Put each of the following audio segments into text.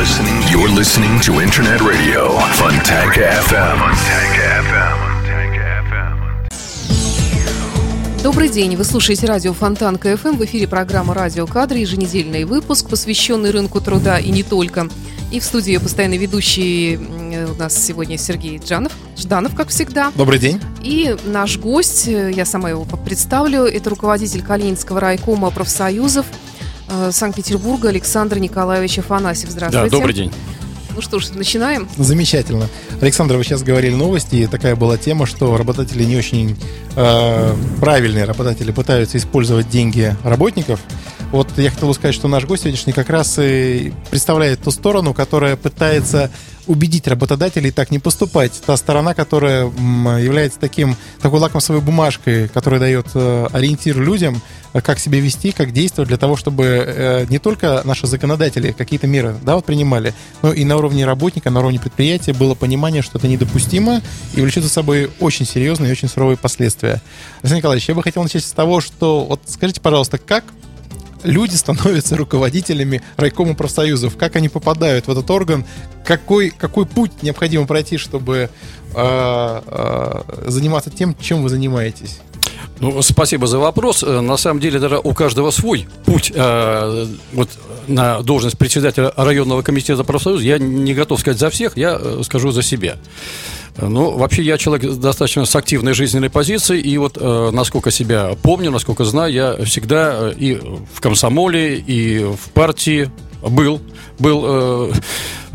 listening. You're listening to Internet Radio Funtech FM. Добрый день, вы слушаете радио Фонтан КФМ. В эфире программа «Радио Кадры», еженедельный выпуск, посвященный рынку труда и не только. И в студии постоянный ведущий у нас сегодня Сергей Джанов, Жданов, как всегда. Добрый день. И наш гость, я сама его представлю, это руководитель Калининского райкома профсоюзов Э, Санкт-Петербурга Александр Николаевич Афанасьев. Здравствуйте. Да, добрый день. Ну что ж, начинаем. Замечательно. Александр, вы сейчас говорили новости, и такая была тема, что работатели не очень э, правильные работатели пытаются использовать деньги работников. Вот я хотел сказать, что наш гость сегодняшний как раз и представляет ту сторону, которая пытается убедить работодателей так не поступать. Та сторона, которая является таким, такой лакмусовой бумажкой, которая дает э, ориентир людям, э, как себя вести, как действовать для того, чтобы э, не только наши законодатели какие-то меры да, вот принимали, но и на уровне работника, на уровне предприятия было понимание, что это недопустимо и влечет за собой очень серьезные и очень суровые последствия. Александр Николаевич, я бы хотел начать с того, что вот скажите, пожалуйста, как люди становятся руководителями райкома профсоюзов, как они попадают в этот орган, какой, какой путь необходимо пройти, чтобы э, э, заниматься тем, чем вы занимаетесь? Ну, спасибо за вопрос. Э, на самом деле, даже у каждого свой путь э, вот, на должность председателя районного комитета профсоюза. Я не готов сказать за всех, я э, скажу за себя. Ну, вообще я человек достаточно с активной жизненной позицией, и вот э, насколько себя помню, насколько знаю, я всегда э, и в комсомоле, и в партии был, был э,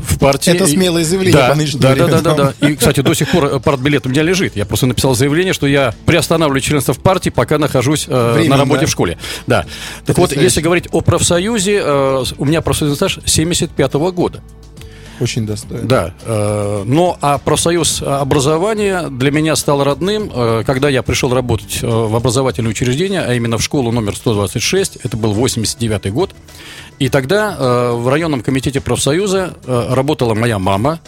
в партии. Это смелое заявление да, по нынешнему да, да, да, да, да. И, кстати, до сих пор э, партбилет у меня лежит. Я просто написал заявление, что я приостанавливаю членство в партии, пока нахожусь э, Временно, на работе да? в школе. Да. Так вот, если говорить о профсоюзе, э, у меня профсоюзный стаж 75 -го года. Очень достойно. Да. Э, но а профсоюз образования для меня стал родным, э, когда я пришел работать э, в образовательное учреждение, а именно в школу номер 126, это был 89 год. И тогда в районном комитете профсоюза работала моя мама,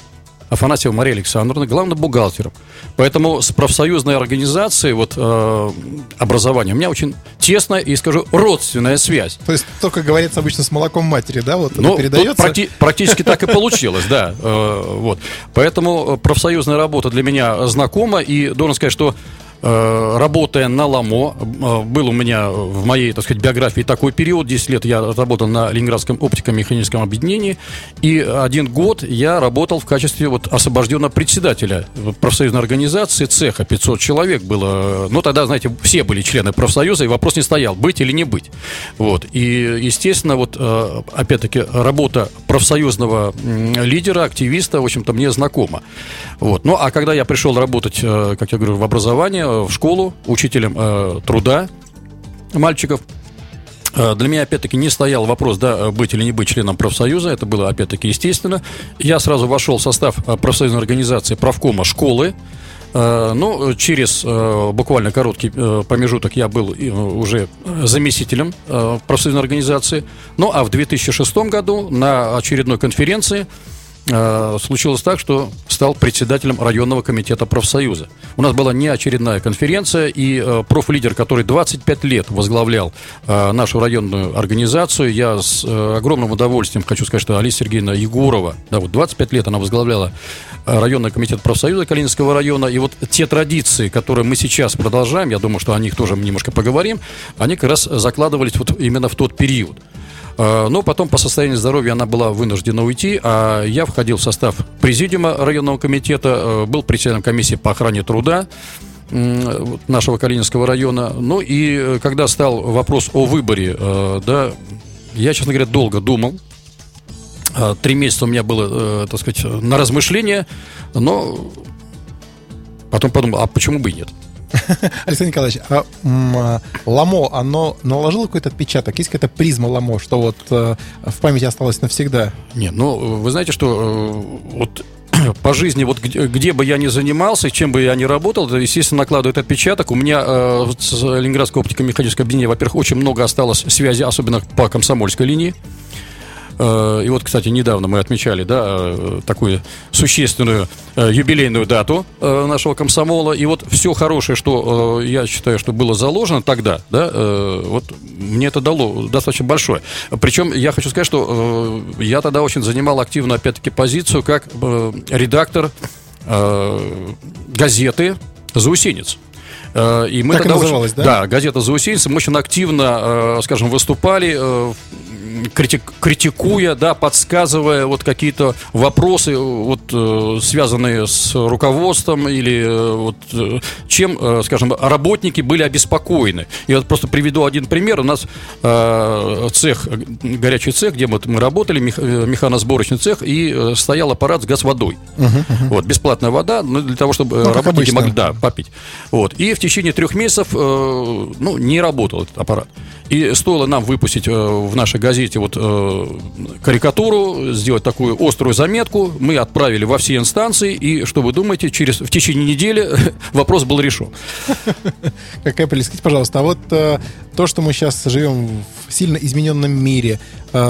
Афанасьева Мария Александровна, главным бухгалтером. Поэтому с профсоюзной организацией вот, э, образования у меня очень тесная и, скажу, родственная связь. То есть, то, как говорится обычно, с молоком матери, да, вот ну, передается? Практи- практически так и получилось, да. Э, вот. Поэтому профсоюзная работа для меня знакома, и должен сказать, что Э, работая на ЛАМО, э, был у меня в моей, так сказать, биографии такой период, 10 лет я работал на Ленинградском оптико-механическом объединении, и один год я работал в качестве вот освобожденного председателя профсоюзной организации цеха, 500 человек было, ну тогда, знаете, все были члены профсоюза, и вопрос не стоял, быть или не быть. Вот, и, естественно, вот, э, опять-таки, работа профсоюзного лидера, активиста, в общем-то, мне знакома. Вот, ну, а когда я пришел работать, как я говорю, в образование, Э, в школу учителем э, труда мальчиков. Э, для меня, опять-таки, не стоял вопрос, да, быть или не быть членом профсоюза. Это было, опять-таки, естественно. Я сразу вошел в состав профсоюзной организации правкома школы. Ну, через буквально короткий промежуток я был уже заместителем профсоюзной организации. Ну, а в 2006 году на очередной конференции Э, случилось так, что стал председателем районного комитета профсоюза. У нас была неочередная конференция, и э, профлидер, который 25 лет возглавлял э, нашу районную организацию, я с э, огромным удовольствием хочу сказать, что Алиса Сергеевна Егорова, да, вот 25 лет она возглавляла районный комитет профсоюза Калининского района, и вот те традиции, которые мы сейчас продолжаем, я думаю, что о них тоже немножко поговорим, они как раз закладывались вот именно в тот период. Э, но потом по состоянию здоровья она была вынуждена уйти, а я входил в состав президиума районного комитета, э, был председателем комиссии по охране труда нашего Калининского района. Ну и э, когда стал вопрос о выборе, да, я, честно говоря, долго думал. Три месяца у меня было, так сказать, на размышление, но потом подумал, а почему бы и нет? Александр Николаевич, а, а Ламо, оно наложило какой-то отпечаток? Есть какая-то призма Ламо, что вот э, в памяти осталось навсегда? Нет, ну, вы знаете, что э, вот по жизни, вот где, где бы я ни занимался, чем бы я ни работал, это, естественно, накладывает отпечаток. У меня э, с Ленинградской оптико-механической объединения, во-первых, очень много осталось связи, особенно по комсомольской линии. Э, и вот, кстати, недавно мы отмечали, да, э, такую существенную э, юбилейную дату нашего комсомола. И вот все хорошее, что я считаю, что было заложено тогда, да, вот мне это дало достаточно большое. Причем я хочу сказать, что я тогда очень занимал активно, опять-таки, позицию как редактор газеты «Заусенец». И мы так тогда очень, да? Да, газета «Заусенец». Мы очень активно, скажем, выступали критик, критикуя, да, подсказывая вот какие-то вопросы, вот э, связанные с руководством или э, вот э, чем, скажем, работники были обеспокоены. Я вот просто приведу один пример. У нас цех, горячий цех, где мы, мы работали, мех, механосборочный цех, и стоял аппарат с газ-водой. Uh-huh, uh-huh. Вот, бесплатная вода, ну, для того, чтобы ну, работники могли, да, попить. Вот. И в течение трех месяцев, ну, не работал этот аппарат. И стоило нам выпустить э, в нашей газете вот э, карикатуру, сделать такую острую заметку, мы отправили во все инстанции, и что вы думаете, через, в течение недели вопрос был решен. Какая прелесть. Скажите, пожалуйста, а вот э, то, что мы сейчас живем в сильно измененном мире,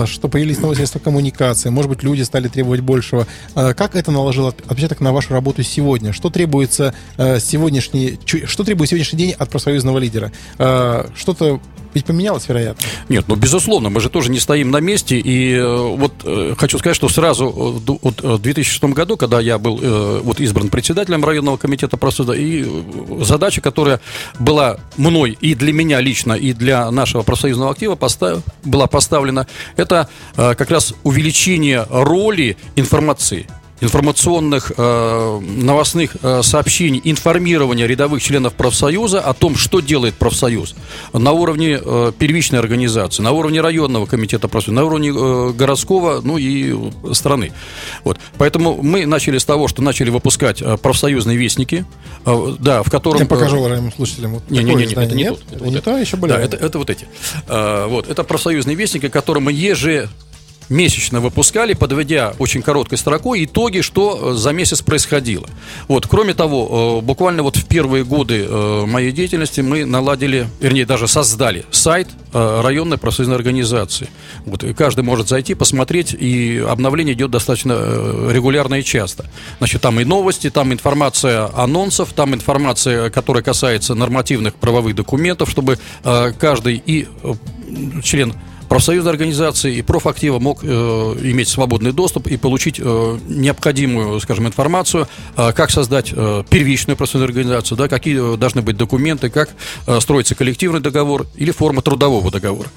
что появились новые средства коммуникации, может быть, люди стали требовать большего, как это наложило отпечаток на вашу работу сегодня? Что требуется сегодняшний, что требует сегодняшний день от профсоюзного лидера? Что-то ведь поменялось, вероятно. Нет, ну, безусловно, мы же тоже не стоим на месте. И э, вот э, хочу сказать, что сразу э, вот, в 2006 году, когда я был вот избран председателем районного комитета просуда, и задача, которая была мной и для меня лично, и для нашего профсоюзного актива постав, была поставлена, это как раз увеличение роли информации информационных э, новостных э, сообщений, информирования рядовых членов профсоюза о том, что делает профсоюз на уровне э, первичной организации, на уровне районного комитета профсоюза, на уровне э, городского, ну и страны. Вот. Поэтому мы начали с того, что начали выпускать э, профсоюзные вестники, э, да, в котором... Я покажу уважаемым слушателям. Вот не, не, не, не, это не нет? Это, не то, еще более. Да, это, это вот эти. Э, вот, это профсоюзные вестники, которые мы еже месячно выпускали, подводя очень короткой строкой итоги, что э, за месяц происходило. Вот, кроме того, э, буквально вот в первые годы э, моей деятельности мы наладили, вернее, даже создали сайт районной профсоюзной организации. Вот, и каждый может зайти, посмотреть, и обновление идет достаточно регулярно и часто. Значит, там и новости, там информация анонсов, там информация, которая касается нормативных правовых документов, чтобы каждый и член профсоюзной организации и профактива мог э, иметь свободный доступ и получить э, необходимую, скажем, информацию, э, как создать э, первичную профсоюзную организацию, да, какие э, должны быть документы, как э, строится коллективный договор или форма трудового договора.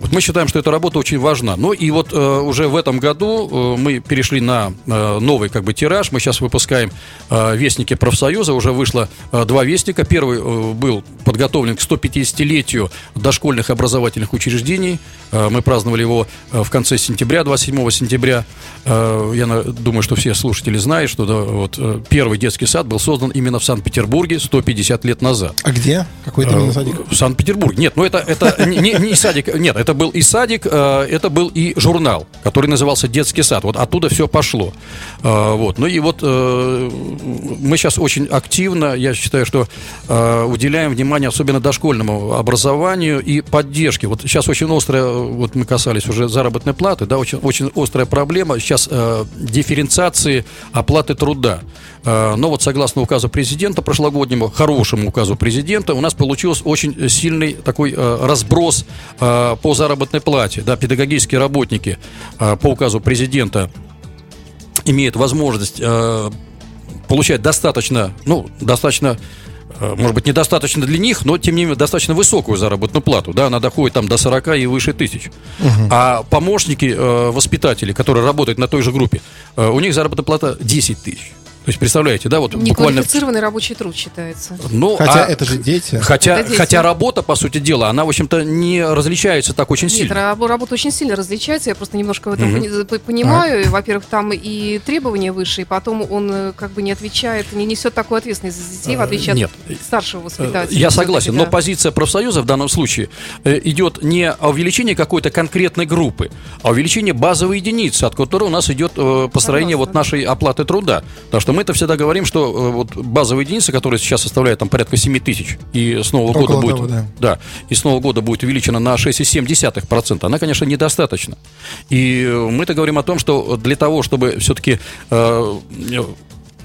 Вот мы считаем, что эта работа очень важна. Ну и вот э, уже в этом году э, мы перешли на э, новый как бы тираж. Мы сейчас выпускаем э, вестники профсоюза. Уже вышло э, два вестника. Первый э, был подготовлен к 150-летию дошкольных образовательных учреждений. Э, мы праздновали его э, в конце сентября, 27 сентября. Э, я на, думаю, что все слушатели знают, что да, вот, э, первый детский сад был создан именно в Санкт-Петербурге 150 лет назад. А где? Какой это именно садик? В Санкт-Петербурге. Нет, ну это, это не, не садик. Нет, это был и садик, э, это был и журнал, который назывался «Детский сад». Вот оттуда все пошло. Э, вот. Ну и вот э, мы сейчас очень активно, я считаю, что уделяем внимание особенно дошкольному образованию и поддержке. Вот сейчас очень острая, вот мы касались уже заработной платы, да, очень, очень острая проблема сейчас дифференциации оплаты труда. Но вот согласно указу президента прошлогоднему, хорошему указу президента, у нас получился очень сильный такой разброс по заработной плате. Да, педагогические работники по указу президента имеют возможность получать достаточно, ну, достаточно может быть, недостаточно для них, но, тем не менее, достаточно высокую заработную плату. Да, она доходит там до 40 и выше тысяч. Угу. А помощники, э, воспитатели, которые работают на той же группе, э, у них заработная плата 10 тысяч. То есть, представляете, да, вот буквально... Неквалифицированный рабочий труд считается. Ну, хотя а... это же дети. Хотя, это дети. хотя работа, по сути дела, она, в общем-то, не различается так очень Нет, сильно. Нет, работа очень сильно различается, я просто немножко в этом mm-hmm. понимаю. А. Во-первых, там и требования выше, и потом он э, как бы не отвечает, не несет такую ответственность за детей, в отличие Нет. от старшего воспитателя. Я согласен, да. но позиция профсоюза в данном случае э, идет не о увеличении какой-то конкретной группы, а увеличение базовой единицы, от которой у нас идет э, построение Согласна. вот нашей оплаты труда. Потому что мы-то всегда говорим, что э, вот базовая единица, которая сейчас составляет там порядка 7 тысяч, и с нового Около года будет, того, да. да, и с нового года будет увеличена на 6,7%, она, конечно, недостаточна. И э, мы-то говорим о том, что для того, чтобы все-таки э,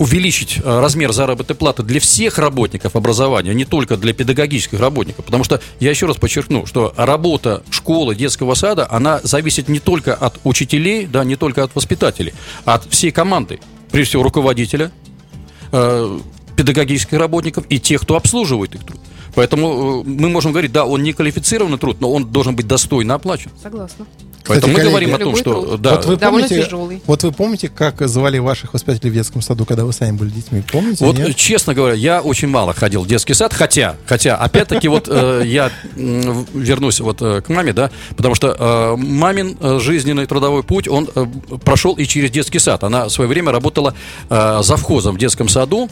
увеличить э, размер заработной платы для всех работников образования, не только для педагогических работников. Потому что, я еще раз подчеркну, что работа школы, детского сада, она зависит не только от учителей, да, не только от воспитателей, а от всей команды. Прежде всего, руководителя, э, педагогических работников и тех, кто обслуживает их труд. Поэтому э, мы можем говорить, да, он не квалифицированный труд, но он должен быть достойно оплачен. Согласна. Поэтому мы коллеги, говорим о том, что да, вот, вы Довольно помните, тяжелый. вот вы помните, как звали ваших воспитателей в детском саду, когда вы сами были детьми? Помните? Вот, нет? честно говоря, я очень мало ходил в детский сад, хотя, хотя, опять-таки, вот э, я вернусь вот э, к маме, да, потому что э, мамин жизненный трудовой путь, он прошел и через детский сад. Она в свое время работала завхозом в детском саду,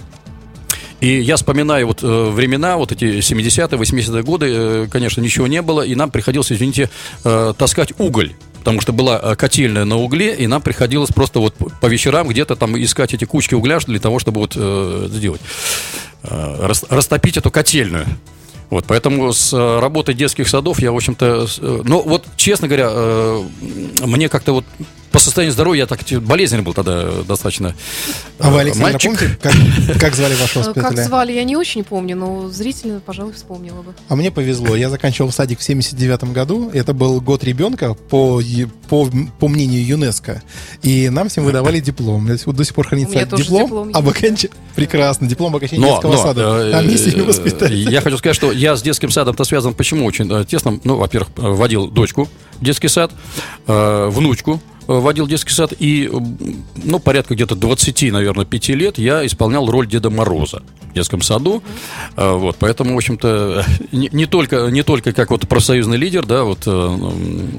и я вспоминаю вот э, времена, вот эти 70-е, 80-е годы, э, конечно, ничего не было, и нам приходилось, извините, э, таскать уголь. Потому что была э, котельная на угле, и нам приходилось просто вот по вечерам где-то там искать эти кучки угля для того, чтобы вот э, сделать, э, рас- растопить эту котельную. Вот, поэтому с э, работой детских садов я, в общем-то, э, ну вот, честно говоря, э, мне как-то вот по состоянию здоровья я так болезненный был тогда достаточно. А вы, Александр, мальчик. помните, как, как звали вашего Э, Как воспитателя? звали, я не очень помню, но зрительно, пожалуй, вспомнила бы. А мне повезло. Я заканчивал садик в 79 году. Это был год ребенка по, по, по мнению ЮНЕСКо. И нам всем выдавали диплом. Меня до сих пор хранится диплом, диплом об окончании... Прекрасно. Диплом об окончании Но, детского но, сада. э, Там есть имя э, воспитателя. Я хочу сказать, что я с детским садом-то связан. Почему? Очень э, тесно. Ну, во-первых, э, водил дочку в детский сад, э, внучку водил в детский сад, и, ну, порядка где-то 20, наверное, 5 лет я исполнял роль Деда Мороза в детском саду. Э, Вот, поэтому, в общем-то, не, не только, не только как вот профсоюзный лидер, да, вот, э,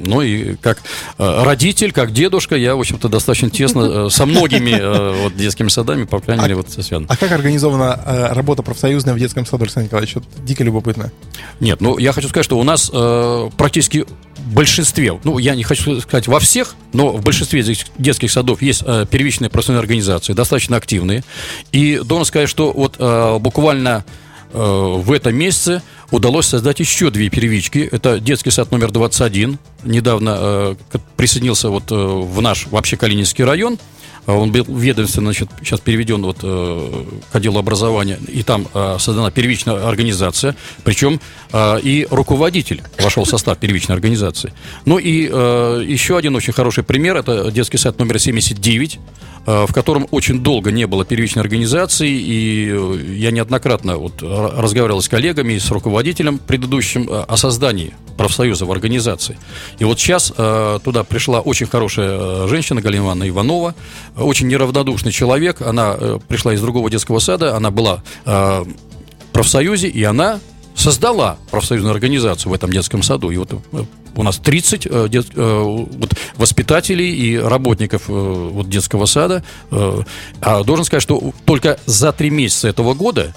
но и как э, родитель, как дедушка, я, в общем-то, достаточно тесно э, со многими э, вот, детскими садами, по крайней А- мере, вот связан. А как организована э, работа профсоюзная в детском саду, Александр Николаевич? Вот дико любопытно. Нет, ну я хочу сказать, что у нас э, практически большинстве, ну я не хочу сказать во всех, но в большинстве детских- садов есть э, первичные профессиональные организации, достаточно активные. И должен сказать, что вот э, буквально э, в этом месяце удалось создать еще две первички. Это детский сад номер 21, недавно э, присоединился вот э, в наш вообще Калининский район. А Он был ведомственно, значит, сейчас переведен вот, э, к отделу образования, и там э, создана первичная организация, причем э, и руководитель вошел в состав первичной организации. Ну и еще один очень хороший пример, это детский сад номер 79, э, в котором очень долго не было первичной организации, и э, я неоднократно вот р- разговаривал с коллегами, и с руководителем предыдущим э, о создании профсоюза в организации. И вот сейчас э, туда пришла очень хорошая э, женщина, Галина Ивановна Иванова, э, очень неравнодушный человек, она э, пришла из другого детского сада, она была э, в профсоюзе, и она создала профсоюзную организацию в этом детском саду. И вот э, у нас 30 э, дет- э, вот, воспитателей и работников э, вот, детского сада. Э, А должен сказать, что только за три месяца этого года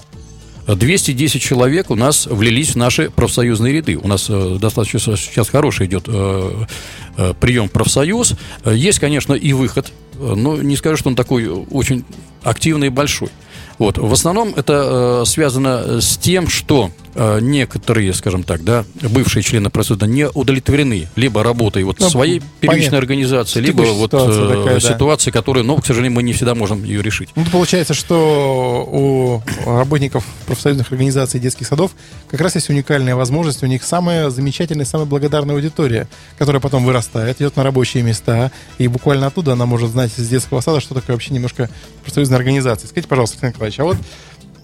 210 человек у нас влились в наши профсоюзные ряды. У нас э, достаточно сейчас хороший идет э, э, прием в профсоюз. Э, Есть, конечно, и выход, э, но не скажу, что он такой очень активный и большой. Вот. В основном это э, связано с тем, что э, некоторые, скажем так, да, бывшие члены профсоюза не удовлетворены либо работой вот Ну, своей первичной понятно. организации, либо Текущая вот ситуация э, такая, да. ситуации, которые, но, к сожалению, мы не всегда можем ее решить. Ну, получается, что у работников профсоюзных организаций детских садов как раз есть уникальная возможность. У них самая замечательная, самая благодарная аудитория, которая потом вырастает, идет на рабочие места, и буквально оттуда она может знать из детского сада, что такое вообще немножко профсоюзная организация. Скажите, пожалуйста, Александр Николаевич, а вот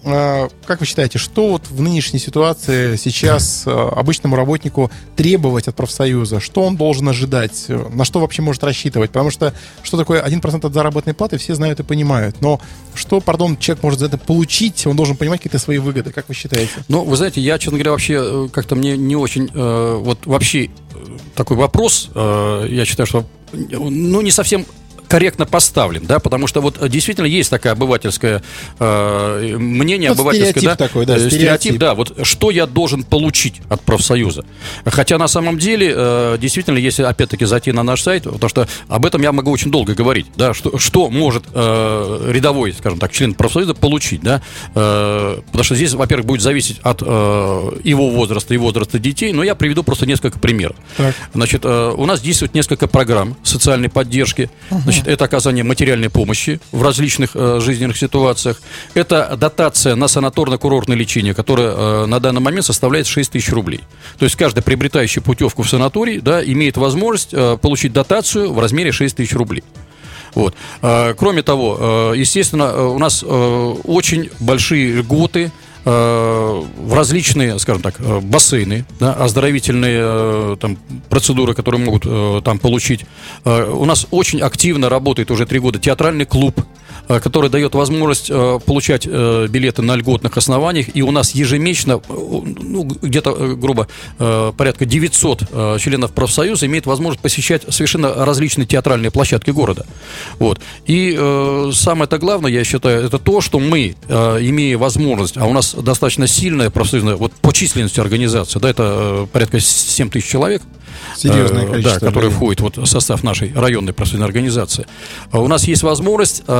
э, как вы считаете, что вот в нынешней ситуации сейчас э, обычному работнику требовать от профсоюза? Что он должен ожидать? На что вообще может рассчитывать? Потому что что такое 1% от заработной платы, все знают и понимают. Но что, пардон, человек может за это получить? Он должен понимать какие-то свои выгоды. Как вы считаете? Ну, вы знаете, я, честно говоря, вообще э, как-то мне не очень э, вот вообще такой вопрос. я считаю, что ну не совсем корректно поставлен, да, потому что вот действительно есть такая обывательская э, мнение Вот обывательское, стереотип да, такой, да, Э, стереотип. стереотип, да, вот что я должен получить от профсоюза. Хотя на самом деле, э, действительно, если опять-таки зайти на наш сайт, потому что об этом я могу очень долго говорить, да, что, что может э, рядовой, скажем так, член профсоюза получить, да, э, потому что здесь, во-первых, будет зависеть от э, его возраста и возраста детей, но я приведу просто несколько примеров. Так. Значит, э, у нас действует несколько программ социальной поддержки. Значит, это оказание материальной помощи в различных э, жизненных ситуациях. Это дотация на санаторно-курортное лечение, которая э, на данный момент составляет 6 тысяч рублей. То есть каждый приобретающий путевку в санаторий да, имеет возможность э, получить дотацию в размере 6 тысяч рублей. Вот. Э, Кроме того, э, естественно, э, у нас очень большие льготы в различные, скажем так, э, бассейны, да, оздоровительные э, там, процедуры, которые могут э, там получить. Э, У нас очень активно работает уже три года театральный клуб, э, который дает возможность э, получать э, билеты на льготных основаниях. И у нас ежемесячно, э, ну, где-то, э, грубо, э, порядка 900 э, членов профсоюза имеет возможность посещать совершенно различные театральные площадки города. Вот. И э, самое-то главное, я считаю, это то, что мы, э, имея возможность, а у нас достаточно сильная профсоюзная, вот по численности организация, да, это э, порядка 7 тысяч человек, Серьезное э, количество Да, который людей. входит вот в состав нашей районной профсоюзной организации. А У нас есть возможность э,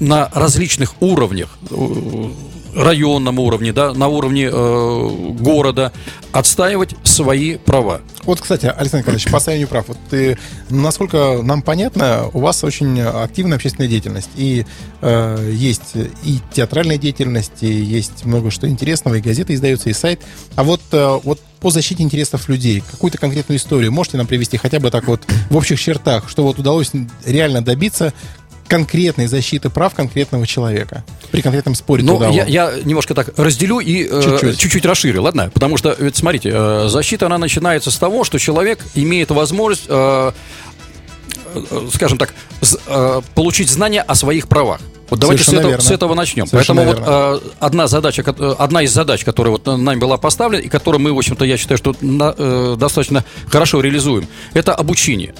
на различных уровнях, э, районном уровне, да, на уровне э, города отстаивать свои права. Вот, кстати, Александр Николаевич, по состоянию прав, вот ты, насколько нам понятно, у вас очень активная общественная деятельность. И э, есть и театральная деятельность, и есть много что интересного, и газеты издаются, и сайт. А вот, э, вот по защите интересов людей, какую-то конкретную историю можете нам привести хотя бы так вот в общих чертах, что вот удалось реально добиться конкретной защиты прав конкретного человека при конкретном споре Ну, я, я немножко так разделю и э, Чуть-чуть. чуть-чуть расширю, ладно? Потому что, ведь смотрите, э, защита, она начинается с того, что человек имеет возможность, э, э, скажем так, з- э, получить знания о своих правах. Вот давайте с этого, верно. с этого начнем. Совершенно Поэтому вот э, одна задача, э, одна из задач, которая вот нами была поставлена, и которую мы, в общем-то, я считаю, что на- э, достаточно хорошо реализуем, это обучение.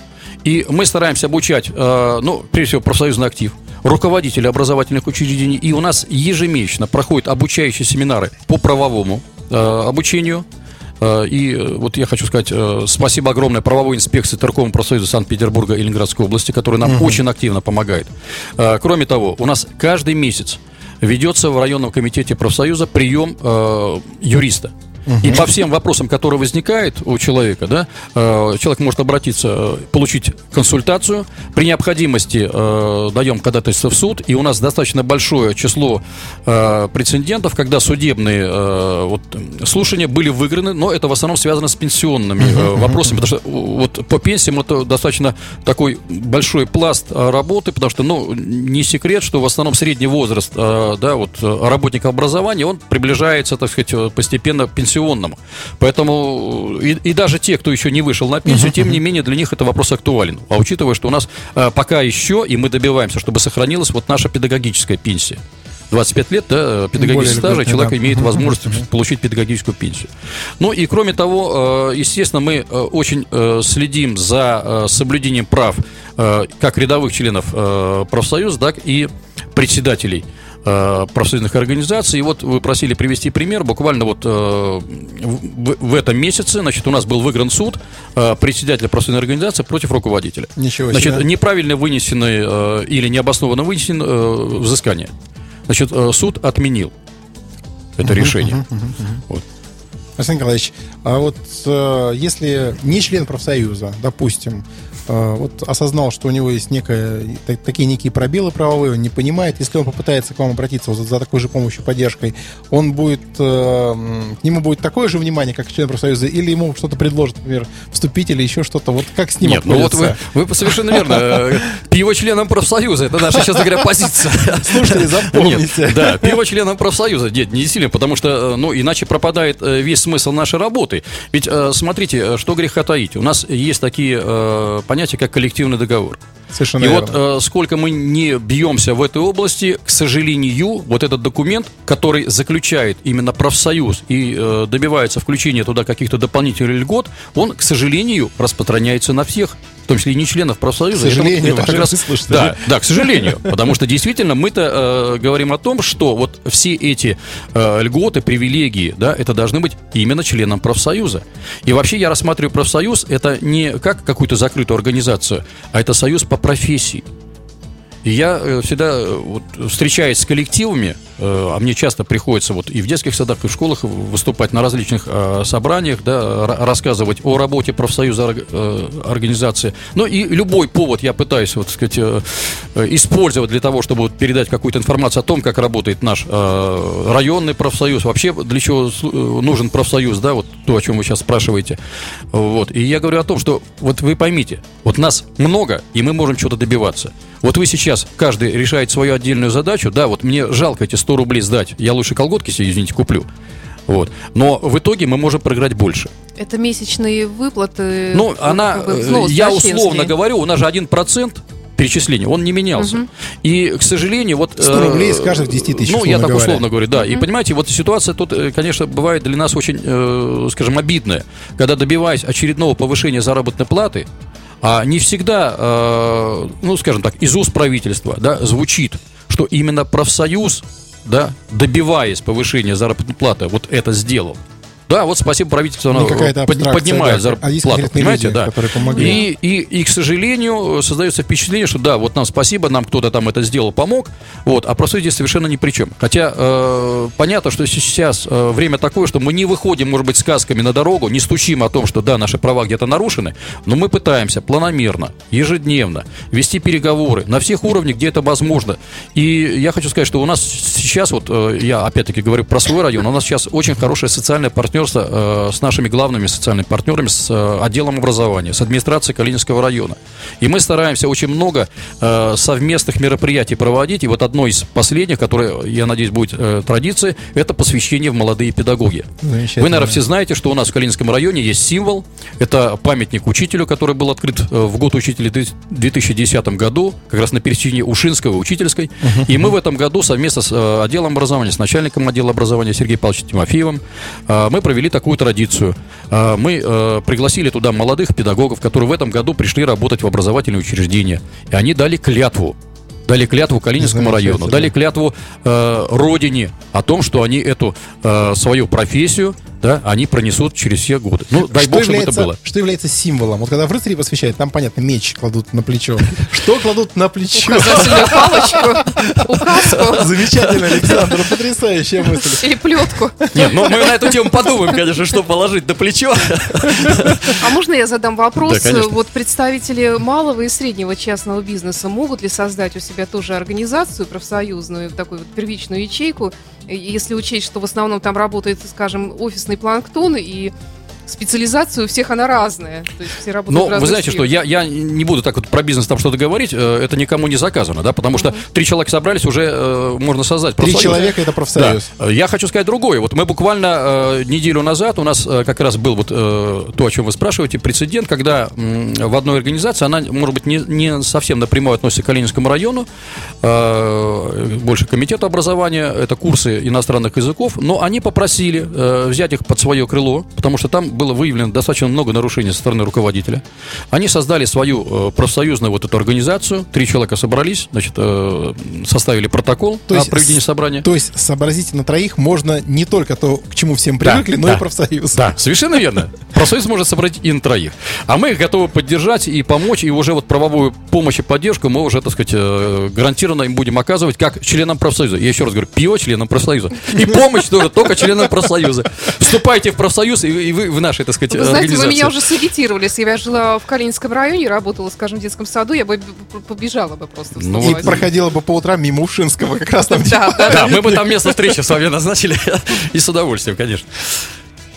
И мы стараемся обучать, э, ну, прежде всего, профсоюзный актив, руководителей образовательных учреждений. И у нас ежемесячно проходят обучающие семинары по правовому э, обучению. Э, И вот я хочу сказать спасибо огромное правовой инспекции Торгового профсоюза Санкт-Петербурга и Ленинградской области, которая нам очень активно помогает. Кроме того, у нас каждый месяц ведется в районном комитете профсоюза прием э, И по всем вопросам, которые возникают у человека, да, э, человек может обратиться, э, получить консультацию. При необходимости э, даем ходатайство в суд, и у нас достаточно большое число прецедентов, когда судебные вот, слушания были выиграны, но это в основном связано с пенсионными вопросами, потому что вот по пенсиям это достаточно такой большой пласт работы, потому что, ну, не секрет, что в основном средний возраст, да, вот работника образования, он приближается, так сказать, постепенно к пенсионному. Поэтому э, и, и даже те, кто еще не вышел на пенсию, тем не менее для них это вопрос актуален. А учитывая, что у нас э, пока еще, и мы добиваемся, чтобы сохранилась вот наша педагогическая пенсия. 25 лет да, педагогического Более стажа, человек да. имеет возможность получить педагогическую пенсию. Ну и кроме того, э, естественно, мы э, очень э, следим за э, соблюдением прав э, как рядовых членов э, профсоюза, так и председателей э, профсоюзных организаций. И вот вы просили привести пример. Буквально вот э, в, этом месяце, значит, у нас был выигран суд э, председателя профсоюзной организации против руководителя. Ничего Значит, себе. неправильно вынесены э, или необоснованно вынесены э, взыскание. Значит, э, суд отменил это решение. Вот. Александр Николаевич, а вот э, если не член профсоюза, допустим, э, вот осознал, что у него есть та- такие некие пробелы правовые, он не понимает, если он попытается к вам обратиться вот за такой же помощью, поддержкой, он будет, э, к нему будет такое же внимание, как член профсоюза, или ему что-то предложат, например, вступить или еще что-то, вот как с ним Нет, ну вот вы, вы совершенно верно. Пиво членом профсоюза. Это наша, честно говоря, позиция. Слушатели, запомните. Нет, да, пиво членом профсоюза. Нет, не сильно, потому что, э, ну, иначе пропадает э, весь смысл нашей работы. Ведь, смотрите, что греха таить. У нас есть такие понятия, как коллективный договор. Совершенно И верно. вот э, сколько мы не бьемся в этой области, к сожалению, вот этот документ, который заключает именно профсоюз и э, добивается включения туда каких-то дополнительных льгот, он, к сожалению, распространяется на всех, в том числе и не членов профсоюза. К сожалению, это, как уважаемые раз, слушатели. да, да, к сожалению, потому что действительно мы-то э, говорим о том, что вот все эти э, льготы, привилегии, да, это должны быть именно членам профсоюза. И вообще я рассматриваю профсоюз это не как какую-то закрытую организацию, а это союз по профессии. Я э, всегда, э, вот, встречаясь с коллективами, э, а мне часто приходится вот и в детских садах, и в школах выступать на различных э, собраниях, да, ра- рассказывать о работе профсоюза орг- организации. Ну и любой повод я пытаюсь, вот, сказать, использовать для того, чтобы вот передать какую-то информацию о том, как работает наш районный профсоюз, вообще для чего нужен профсоюз, да, вот то, о чем вы сейчас спрашиваете. Вот. И я говорю о том, что вот вы поймите, вот нас много, и мы можем чего-то добиваться. Вот вы сейчас, каждый решает свою отдельную задачу, да, вот мне жалко эти 100 рублей сдать, я лучше колготки себе, извините, куплю. Вот. Но в итоге мы можем проиграть больше. Это месячные выплаты. Ну, она, как бы э, взнос, я условно говорю, у нас же 1% перечисления, он не менялся. И, к сожалению, вот... 100 э, рублей из каждых 10 тысяч, Ну, я так говоря. условно говорю, да. И понимаете, вот ситуация тут, э, конечно, бывает для нас очень, скажем, обидная. Когда добиваясь очередного повышения заработной платы, а не всегда, э, ну, скажем так, из уст правительства, да, звучит, что именно профсоюз, да, добиваясь повышения заработной платы, вот это сделал. Да, вот спасибо правительству, оно поднимает да, заработную а понимаете, да. И, и, и, к сожалению, создается впечатление, что да, вот нам спасибо, нам кто-то там это сделал, помог, вот, а профсоюз здесь совершенно ни при чем. Хотя э, понятно, что сейчас э, время такое, что мы не выходим, может быть, сказками на дорогу, не стучим о том, что да, наши права где-то нарушены, но мы пытаемся планомерно, ежедневно вести переговоры на всех уровнях, где это возможно. И я хочу сказать, что у нас сейчас, вот э, я опять-таки говорю про свой район, у нас сейчас очень хорошее социальное партнерство э, с нашими главными социальными партнерами, с э, отделом образования, с администрацией Калининского района. И мы стараемся очень много э, совместных мероприятий проводить. И вот одно из последних, которое, я надеюсь, будет традицией, это посвящение в молодые педагоги. Вы, наверное, все знаете, что у нас в Калининском районе есть символ. Это памятник учителю, который был открыт в год учителя в 2010 году, как раз на пересечении Ушинского и Учительской. И мы в этом году совместно с отделом образования, с начальником отдела образования Сергеем Павловичем Тимофеевым, мы провели такую традицию. Э, Мы э, пригласили туда молодых педагогов, которые в этом году пришли работать в образовательные учреждения. И они дали клятву дали клятву Калининскому району, дали клятву э, родине о том, что они эту э, свою профессию, да, они пронесут через все годы. Ну, дай что бог, чтобы является, это было. Что является символом? Вот когда в рыцаре посвящают, там, понятно, меч кладут на плечо. Что кладут на плечо? Указательную палочку, указку Замечательно, Александр, потрясающая мысль. или плетку. Нет, ну мы на эту тему подумаем, конечно, что положить на плечо. А можно я задам вопрос? Да, вот представители малого и среднего частного бизнеса могут ли создать у себя тоже организацию профсоюзную, такую вот первичную ячейку, если учесть, что в основном там работает, скажем, офисный планктон и специализация у всех она разная. То есть все работают Но вы знаете, что я, я не буду так вот про бизнес там что-то говорить, э, это никому не заказано, да, потому что три человека собрались, уже э, можно создать Три профсоюз. человека это профсоюз. Да. Я хочу сказать другое. Вот мы буквально э, неделю назад у нас э, как раз был вот э, то, о чем вы спрашиваете, прецедент, когда м, в одной организации, она, может быть, не, не совсем напрямую относится к Калининскому району, э, больше комитету образования, это курсы иностранных языков, но они попросили э, взять их под свое крыло, потому что там было выявлено достаточно много нарушений со стороны руководителя. Они создали свою э, профсоюзную вот эту организацию, три человека собрались, значит, э, составили протокол То о есть проведении с- собрания. То есть сообразить на троих можно не только то, к чему всем Да, привыкли, но да. и профсоюз. Да, совершенно верно. Профсоюз может собрать и на троих. А мы их готовы поддержать и помочь, и уже вот правовую помощь и поддержку мы уже, так сказать, э, гарантированно им будем оказывать как членам профсоюза. Я еще раз говорю, пиво членам профсоюза. И помощь тоже только членам профсоюза. Вступайте в профсоюз, и вы, нашей, так сказать, Вы знаете, вы организации. меня уже сагитировали. Если я жила в Калининском районе, работала, скажем, в детском саду, я бы побежала бы просто. Ну, И проходила бы по утрам мимо Ушинского, как раз там Да, да, Да, мы бы там место встречи с вами назначили, и с удовольствием, конечно.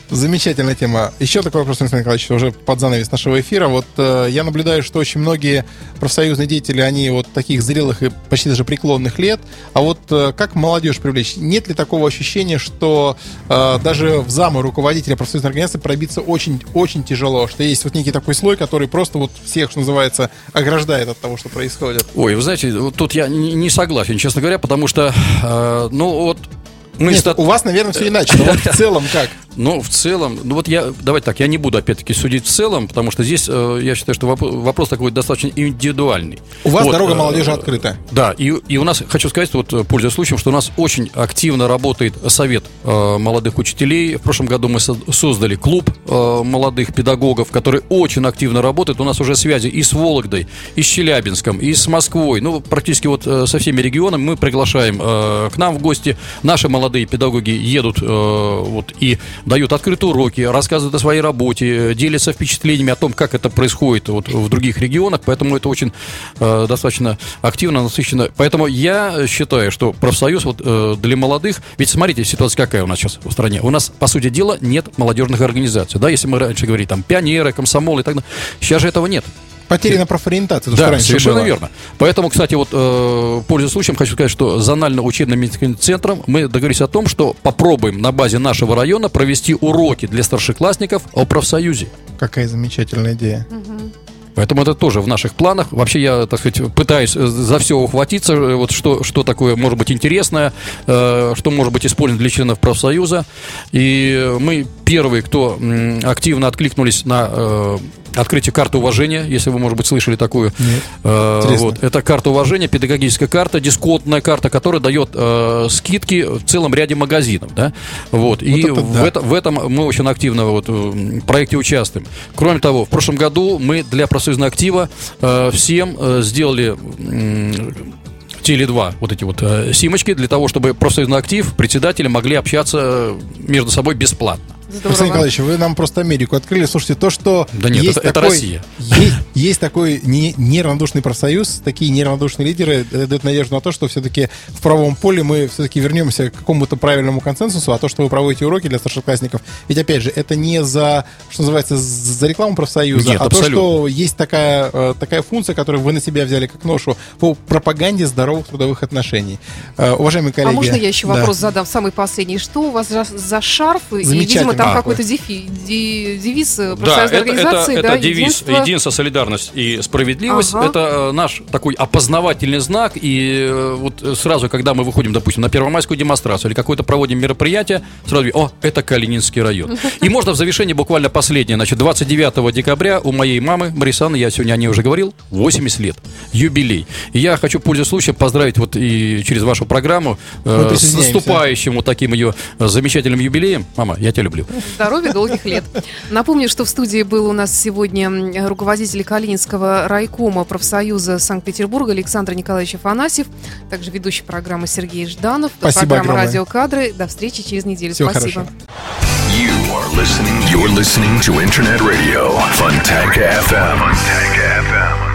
Замечательная тема. Еще такой вопрос, Александр Николаевич, уже под занавес нашего эфира. Вот э, я наблюдаю, что очень многие профсоюзные деятели, они вот таких зрелых и почти даже преклонных лет. А вот э, как молодежь привлечь? Нет ли такого ощущения, что э, даже в замы руководителя профсоюзной организации пробиться очень-очень тяжело? Что есть вот некий такой слой, который просто вот всех, что называется, ограждает от того, что происходит? Ой, вы знаете, тут я не согласен, честно говоря, потому что, э, ну вот мы Нет, стат... у вас, наверное, все иначе. Но вот в целом как? Ну, в целом, ну вот я, давайте так, я не буду опять-таки судить в целом, потому что здесь э, я считаю, что вопрос, вопрос такой достаточно индивидуальный. У вас вот, дорога э, молодежи открыта. Да, и, и у нас, хочу сказать, вот, э, пользуясь случаем, что у нас очень активно работает совет э, молодых учителей. В прошлом году мы со- создали клуб э, молодых педагогов, который очень активно работает. У нас уже связи и с Вологдой, и с Челябинском, и с Москвой. Ну, практически вот э, со всеми регионами мы приглашаем э, к нам в гости. Наши молодые педагоги едут э, вот и дают открытые уроки, рассказывают о своей работе, делятся впечатлениями о том, как это происходит вот в других регионах, поэтому это очень э, достаточно активно, насыщенно. Поэтому я считаю, что профсоюз вот э, для молодых, ведь смотрите, ситуация какая у нас сейчас в стране. У нас, по сути дела, нет молодежных организаций. Да, если мы раньше говорили, там, пионеры, комсомолы и так далее. Сейчас же этого нет. Потеряна профориентация. Да, совершенно было. верно. Поэтому, кстати, вот, э, пользуясь случаем, хочу сказать, что зонально-учебным медицинским центром мы договорились о том, что попробуем на базе нашего района провести уроки для старшеклассников о профсоюзе. Какая замечательная идея. Угу. Поэтому это тоже в наших планах. Вообще я, так сказать, пытаюсь э, за все ухватиться, э, вот что, что такое может быть интересное, э, что может быть использовано для членов профсоюза. И мы первые, кто активно откликнулись на э, открытие карты уважения, если вы, может быть, слышали такую. Нет. Э, вот. Это карта уважения, педагогическая карта, дисконтная карта, которая дает э, скидки в целом ряде магазинов. Да? Вот. вот И это, в, да. это, в этом мы очень активно вот, в проекте участвуем. Кроме того, в прошлом году мы для профсоюзного актива э, всем э, сделали э, Теле2, вот эти вот э, симочки, для того, чтобы профсоюзный актив, председатели могли общаться между собой бесплатно. Здорово. Александр Николаевич, вы нам просто Америку открыли. Слушайте, то, что да нет, есть, это, такой, это Россия. Есть, есть такой не, неравнодушный профсоюз, такие неравнодушные лидеры дают надежду на то, что все-таки в правом поле мы все-таки вернемся к какому-то правильному консенсусу, а то, что вы проводите уроки для старшеклассников, ведь опять же, это не за, что называется, за рекламу профсоюза, нет, а абсолютно. то, что есть такая, э, такая функция, которую вы на себя взяли как ношу по пропаганде здоровых трудовых отношений. Э, уважаемые коллеги. А можно я еще вопрос да. задам, самый последний? Что у вас за, за шарф? И, видимо, там а, какой-то дефи, девиз профсоюзной да, организации. Это, это, да, это девиз единство... единство, солидарность и справедливость. Ага. Это э, наш такой опознавательный знак. И э, вот сразу, когда мы выходим, допустим, на первомайскую демонстрацию или какое-то проводим мероприятие, сразу о, это Калининский район. И можно в завершении буквально последнее. Значит, 29 декабря у моей мамы Марисаны, я сегодня о ней уже говорил, 80 лет. Юбилей. И я хочу, пользуясь случаем, поздравить вот и через вашу программу э, с наступающим вот таким ее замечательным юбилеем. Мама, я тебя люблю здоровья, долгих лет. Напомню, что в студии был у нас сегодня руководитель Калининского райкома профсоюза Санкт-Петербурга Александр Николаевич Афанасьев, также ведущий программы Сергей Жданов. Спасибо Программа огромное. «Радиокадры». До встречи через неделю. Всего Спасибо. Хорошо. You're listening to Internet Radio, Fontanka FM. Fontanka